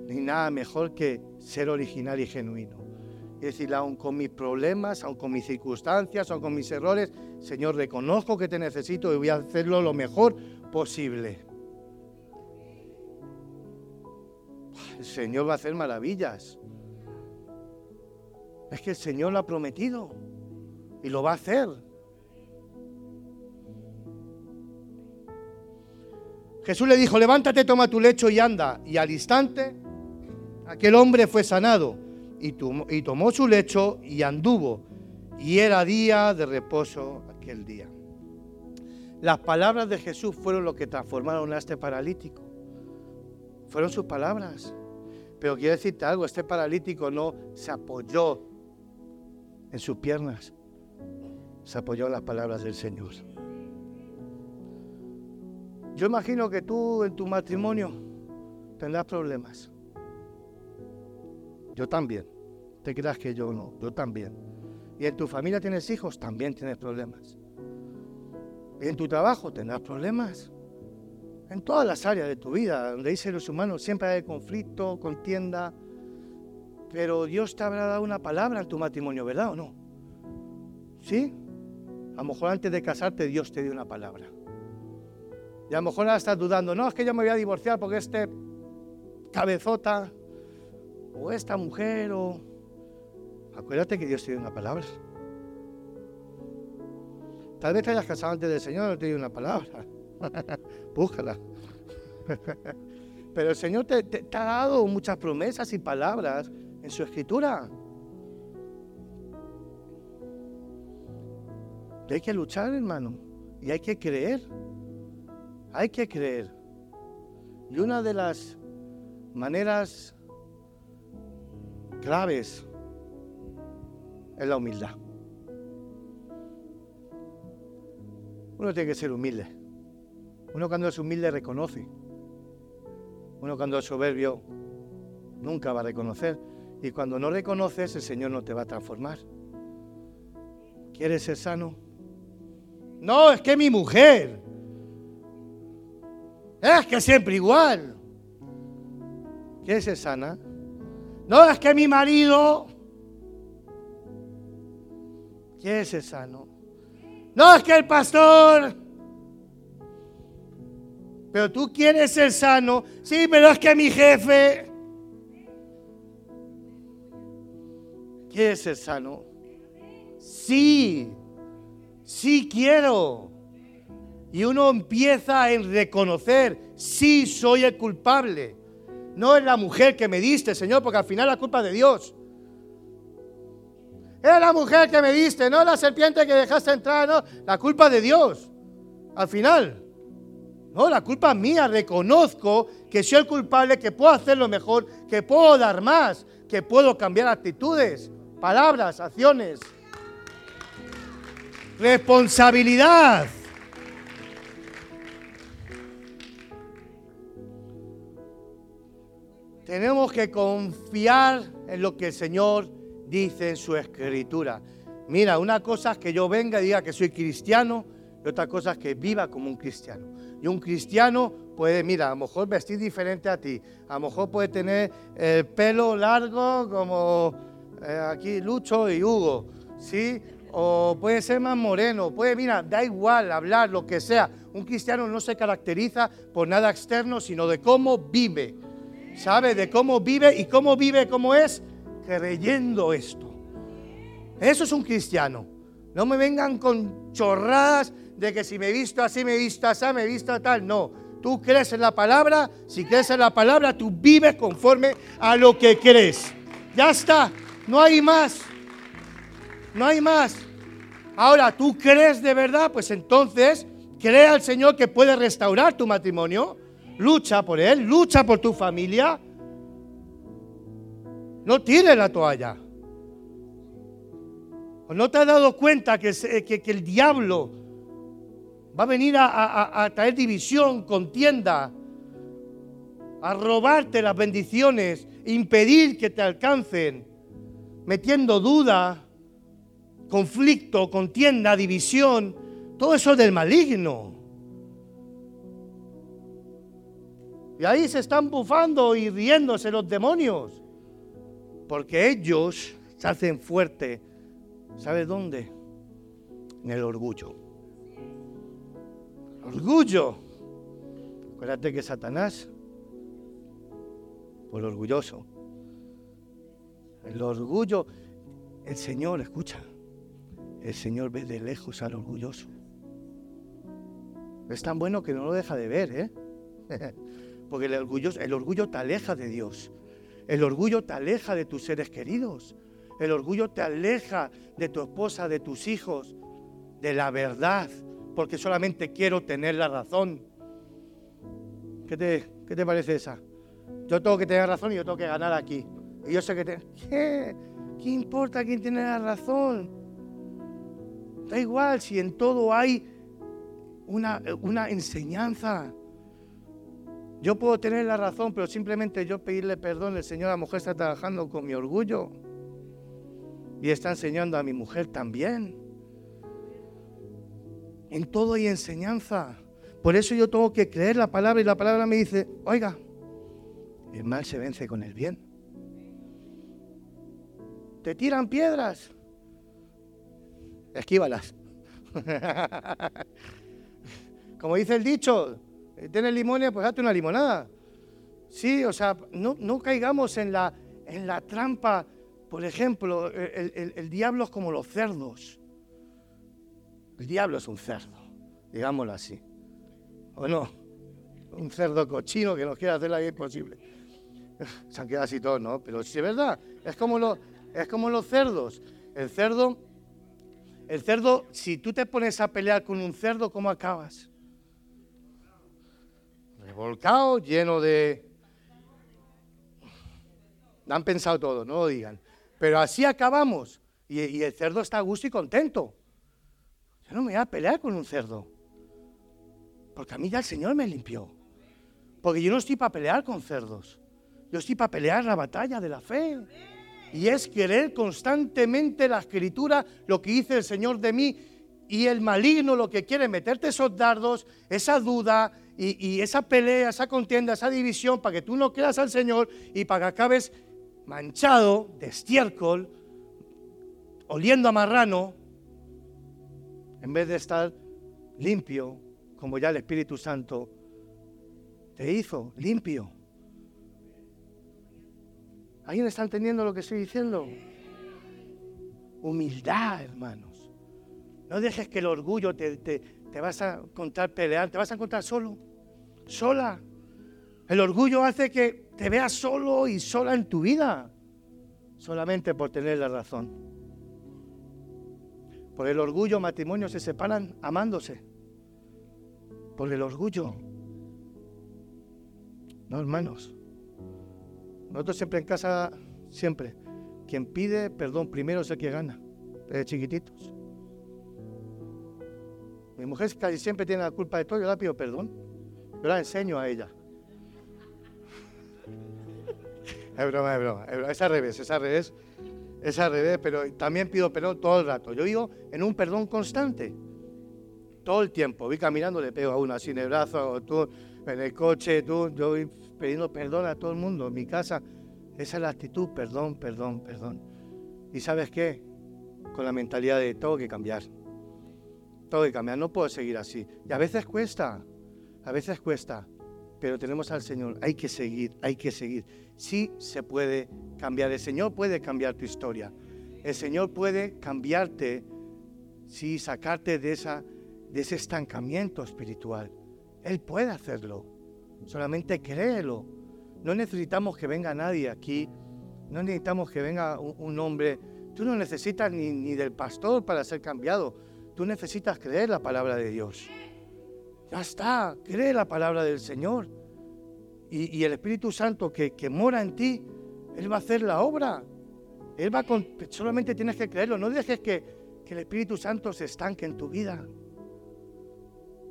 Ni nada mejor que ser original y genuino. Es decir, aun con mis problemas, aun con mis circunstancias, aun con mis errores, Señor, reconozco que te necesito y voy a hacerlo lo mejor posible. El Señor va a hacer maravillas. Es que el Señor lo ha prometido y lo va a hacer. Jesús le dijo, levántate, toma tu lecho y anda. Y al instante, aquel hombre fue sanado y tomó, su lecho y anduvo. Y era día de reposo aquel día. Las palabras de Jesús fueron lo que transformaron a este paralítico. Fueron sus palabras. Pero quiero decirte algo, este paralítico no se apoyó en sus piernas, se apoyó en las palabras del Señor. Yo imagino que tú en tu matrimonio tendrás problemas. Yo también. Te creas que yo no, yo también. Y en tu familia tienes hijos, también tienes problemas. Y en tu trabajo tendrás problemas. En todas las áreas de tu vida, donde hay seres humanos, siempre hay conflicto, contienda. Pero Dios te habrá dado una palabra en tu matrimonio, ¿verdad o no? ¿Sí? A lo mejor antes de casarte Dios te dio una palabra. Y a lo mejor ahora estás dudando, no, es que yo me voy a divorciar porque este cabezota o esta mujer o... Acuérdate que Dios te dio una palabra. Tal vez te hayas casado antes del Señor, no te dio una palabra. Búscala. Pero el Señor te, ha dado muchas promesas y palabras en su escritura. Hay que luchar, hermano. Y hay que creer. Hay que creer. Y una de las maneras claves es la humildad. Uno tiene que ser humilde. Uno cuando es humilde reconoce. Uno cuando es soberbio nunca va a reconocer. Y cuando no reconoces, el Señor no te va a transformar. ¿Quieres ser sano? No, es que mi mujer. Es que siempre igual. ¿Quieres ser sana? No, es que mi marido. ¿Quieres ser sano? No, es que el pastor. Pero tú quieres ser sano. Sí, pero es que mi jefe. ¿Quieres ser sano? Sí, sí quiero. Y uno empieza en reconocer, sí soy el culpable. No es la mujer que me diste, Señor, porque al final la culpa es de Dios. Es la mujer que me diste, no la serpiente que dejaste entrar, no, la culpa de Dios. Al final. No, la culpa es mía. Reconozco que soy el culpable, que puedo hacerlo mejor, que puedo dar más, que puedo cambiar actitudes, palabras, acciones. Responsabilidad. Tenemos que confiar en lo que el Señor dice en su escritura. Mira, una cosa es que yo venga y diga que soy cristiano y otra cosa es que viva como un cristiano. Y un cristiano puede, mira, a lo mejor vestir diferente a ti, a lo mejor puede tener el pelo largo como eh, aquí Lucho y Hugo, ¿sí? O puede ser más moreno, puede, mira, da igual hablar, lo que sea. Un cristiano no se caracteriza por nada externo, sino de cómo vive. ¿Sabe? De cómo vive y cómo vive, cómo es, creyendo esto. Eso es un cristiano. No me vengan con chorradas de que si me visto así, me visto así, me visto tal. No. Tú crees en la palabra. Si crees en la palabra, tú vives conforme a lo que crees. Ya está. No hay más. No hay más. Ahora, ¿tú crees de verdad? Pues entonces, crea al Señor que puede restaurar tu matrimonio lucha por él, lucha por tu familia. No tires la toalla. ¿O no te has dado cuenta que, el diablo va a venir a, traer división, contienda, a robarte las bendiciones, impedir que te alcancen, metiendo duda, conflicto, contienda, división? Todo eso es del maligno. Y ahí se están bufando y riéndose los demonios. Porque ellos se hacen fuerte. ¿Sabes dónde? En el orgullo. Orgullo. Acuérdate que Satanás, por orgulloso. El orgullo, el Señor, escucha, el Señor ve de lejos al orgulloso. Es tan bueno que no lo deja de ver, ¿eh? Porque el orgullo, el orgullo te aleja de Dios. El orgullo te aleja de tus seres queridos. El orgullo te aleja de tu esposa, de tus hijos. de la verdad, porque solamente quiero tener la razón. ¿Qué te, qué te parece esa? Yo tengo que tener razón y yo tengo que ganar aquí. Y yo sé que... Te, ¿Qué? ¿Qué importa quién tiene la razón? Da igual si en todo hay una, una enseñanza. Yo puedo tener la razón, pero simplemente yo pedirle perdón, el Señor, la mujer está trabajando con mi orgullo y está enseñando a mi mujer también. En todo hay enseñanza. Por eso yo tengo que creer la palabra y la palabra me dice, oiga, el mal se vence con el bien. Te tiran piedras, esquívalas. Como dice el dicho, tienes limones, pues hazte una limonada. Sí, o sea, no, no caigamos en la, en la trampa. Por ejemplo, el, el diablo es como los cerdos. El diablo es un cerdo, digámoslo así. ¿O no? Un cerdo cochino que nos quiere hacer la vida imposible. Se han quedado así todos, ¿no? Pero sí es verdad, es como, lo, es como los cerdos. El cerdo, el cerdo, si tú te pones a pelear con un cerdo, ¿cómo acabas? Revolcado, lleno de... Han pensado todo, no lo digan. Pero así acabamos. Y, y el cerdo está a gusto y contento. Yo no me voy a pelear con un cerdo. Porque a mí ya el Señor me limpió. Porque yo no estoy para pelear con cerdos. Yo estoy para pelear la batalla de la fe. Y es querer constantemente la escritura, lo que dice el Señor de mí. Y el maligno lo que quiere meterte esos dardos, esa duda y, esa pelea, esa contienda, esa división, para que tú no creas al Señor y para que acabes manchado de estiércol, oliendo a marrano, en vez de estar limpio, como ya el Espíritu Santo te hizo, limpio. ¿Alguien está entendiendo lo que estoy diciendo? Humildad, hermanos. No dejes que el orgullo te, te, te vas a encontrar pelear, te vas a encontrar solo, sola. El orgullo hace que te veas solo y sola en tu vida, solamente por tener la razón. Por el orgullo matrimonios se separan amándose. Por el orgullo. No, hermanos. Nosotros siempre en casa, siempre. Quien pide perdón primero es el que gana. Desde chiquititos. Mi mujer casi siempre tiene la culpa de todo. Yo la pido perdón. Yo la enseño a ella. Es broma, es broma. Es al revés, es al revés es al revés, pero también pido perdón todo el rato. Yo vivo en un perdón constante, todo el tiempo. Voy caminando, le pego a uno así en el brazo, o tú en el coche, tú, yo voy pidiendo perdón a todo el mundo. En mi casa, esa es la actitud, perdón, perdón, perdón. ¿Y sabes qué? Con la mentalidad de todo que cambiar. Todo que cambiar, no puedo seguir así. Y a veces cuesta, a veces cuesta, pero tenemos al Señor, hay que seguir, hay que seguir sí se puede cambiar. El Señor puede cambiar tu historia. El Señor puede cambiarte, sí, sacarte de, esa, de ese estancamiento espiritual. Él puede hacerlo. Solamente créelo. No necesitamos que venga nadie aquí. No necesitamos que venga un, hombre. Tú no necesitas ni, ni del pastor para ser cambiado. Tú necesitas creer la palabra de Dios. Ya está, cree la palabra del Señor y, el Espíritu Santo que, mora en ti, Él va a hacer la obra. Él va con, solamente tienes que creerlo. No dejes que, que el Espíritu Santo se estanque en tu vida.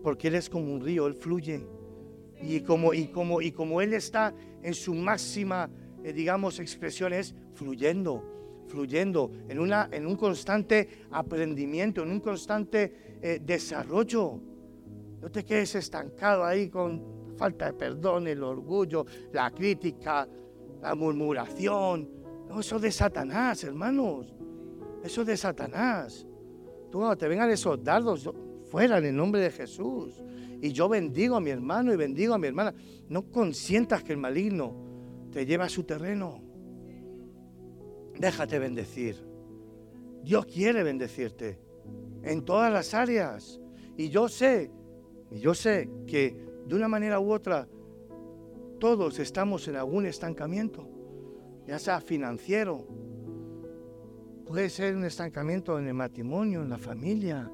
Porque Él es como un río, Él fluye. Y como, y como, y como Él está en su máxima, eh, digamos, expresión, es fluyendo, fluyendo, en, una, en un constante aprendimiento, en un constante eh, desarrollo. No te quedes estancado ahí con falta de perdón, el orgullo, la crítica, la murmuración. No, eso es de Satanás, hermanos. Eso es de Satanás. Tú cuando te vengan esos dardos, fuera en el nombre de Jesús. Y yo bendigo a mi hermano y bendigo a mi hermana. No consientas que el maligno te lleve a su terreno. Déjate bendecir. Dios quiere bendecirte en todas las áreas. Y yo sé, y yo sé que de una manera u otra, todos estamos en algún estancamiento, ya sea financiero, puede ser un estancamiento en el matrimonio, en la familia,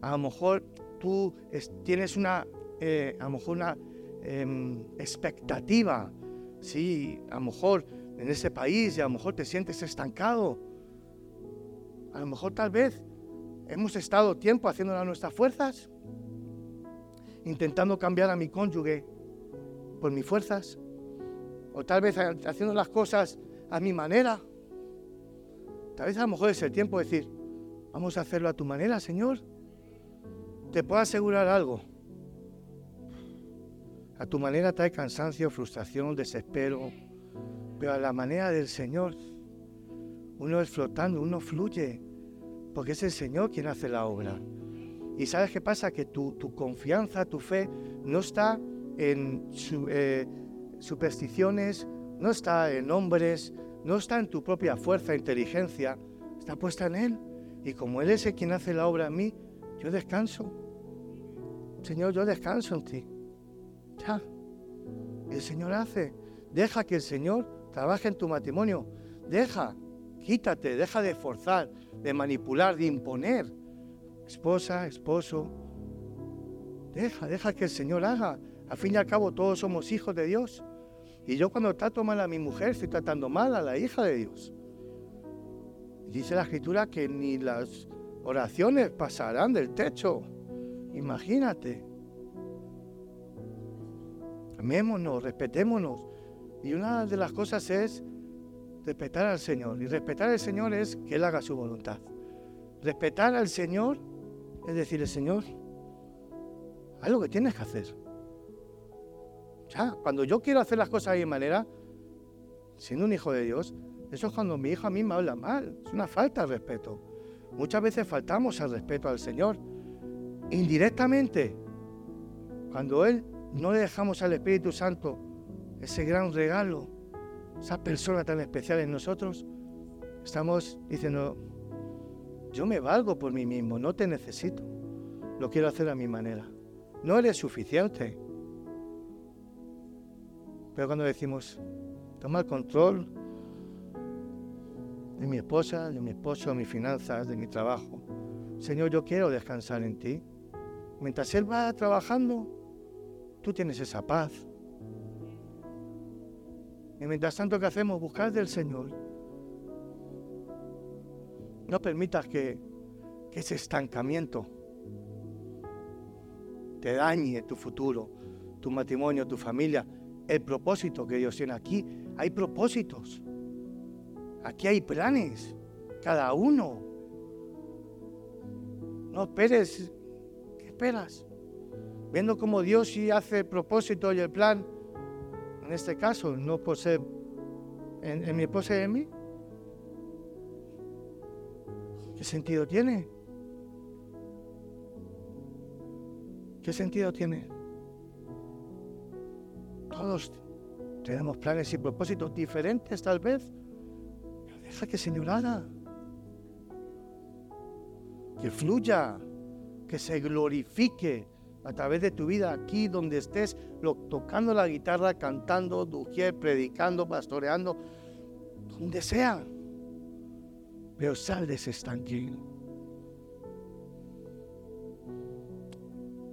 A lo mejor tú tienes una, eh, a lo mejor una em, expectativa, sí, a lo mejor en ese país y a lo mejor te sientes estancado. A lo mejor tal vez hemos estado tiempo haciéndolo a nuestras fuerzas, intentando cambiar a mi cónyuge por mis fuerzas, o tal vez haciendo las cosas a mi manera. Tal vez a lo mejor es el tiempo de decir, vamos a hacerlo a tu manera, Señor. Te puedo asegurar algo. A tu manera trae cansancio, frustración, desespero, pero a la manera del Señor, uno es flotando, uno fluye, porque es el Señor quien hace la obra. Y sabes qué pasa? Que tu, confianza, tu fe, no está en eh, supersticiones, no está en hombres, no está en tu propia fuerza, inteligencia, está puesta en Él. Y como Él es el quien hace la obra en mí, yo descanso. Señor, yo descanso en ti. Ya. El Señor hace. Deja que el Señor trabaje en tu matrimonio. Deja, quítate, deja de forzar, de manipular, de imponer. Esposa, esposo. Deja, deja que el Señor haga. Al fin y al cabo todos somos hijos de Dios. Y yo cuando trato mal a mi mujer, estoy tratando mal a la hija de Dios. Dice la escritura que ni las oraciones pasarán del techo. Imagínate. Amémonos, respetémonos. Y una de las cosas es respetar al Señor. Y respetar al Señor es que Él haga su voluntad. Respetar al Señor es decirle, Señor, haz lo que tienes que hacer. Ya, cuando yo quiero hacer las cosas de mi manera, siendo un hijo de Dios, eso es cuando mi hijo a mí me habla mal. Es una falta de respeto. Muchas veces faltamos al respeto al Señor. Indirectamente, cuando Él no le dejamos al Espíritu Santo ese gran regalo, esa persona tan especial en nosotros, estamos diciendo, yo me valgo por mí mismo, no te necesito. Lo quiero hacer a mi manera. No eres suficiente. Pero cuando decimos, toma el control de mi esposa, de mi esposo, de mis finanzas, de mi trabajo. Señor, yo quiero descansar en ti. Mientras Él va trabajando, tú tienes esa paz. Y mientras tanto, ¿qué hacemos? Buscar del Señor. No permitas que, que ese estancamiento te dañe tu futuro, tu matrimonio, tu familia el propósito que Dios tiene aquí. Hay propósitos. Aquí hay planes. Cada uno. No esperes. ¿Qué esperas? Viendo cómo Dios sí hace el propósito y el plan. En este caso, no por ser en, mi esposa y en mí. ¿Qué sentido tiene? ¿Qué sentido tiene? Todos tenemos planes y propósitos diferentes tal vez. Pero deja que Señor haga. Que fluya, que se glorifique a través de tu vida aquí donde estés, tocando la guitarra, cantando, dujier, predicando, pastoreando, donde sea. Pero sal de ese estanque.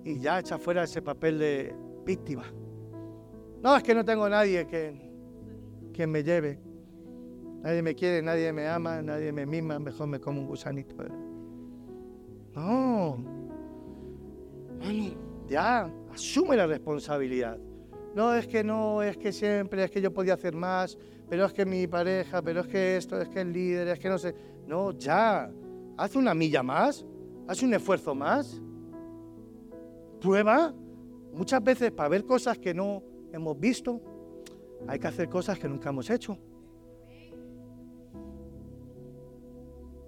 Y ya echa fuera ese papel de víctima. No, es que no tengo nadie que, me lleve. Nadie me quiere, nadie me ama, nadie me mima, mejor me como un gusanito. No. Ya, asume la responsabilidad. No, es que no, es que siempre, es que yo podía hacer más, pero es que mi pareja, pero es que esto, es que el líder, es que no sé. No, ya. Haz una milla más, haz un esfuerzo más. Prueba. Muchas veces para ver cosas que no, hemos visto, hay que hacer cosas que nunca hemos hecho.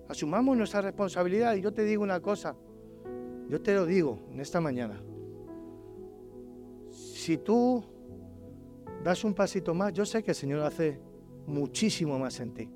Asumamos nuestra responsabilidad y yo te digo una cosa, yo te lo digo en esta mañana. Si tú das un pasito más, yo sé que el Señor hace muchísimo más en ti.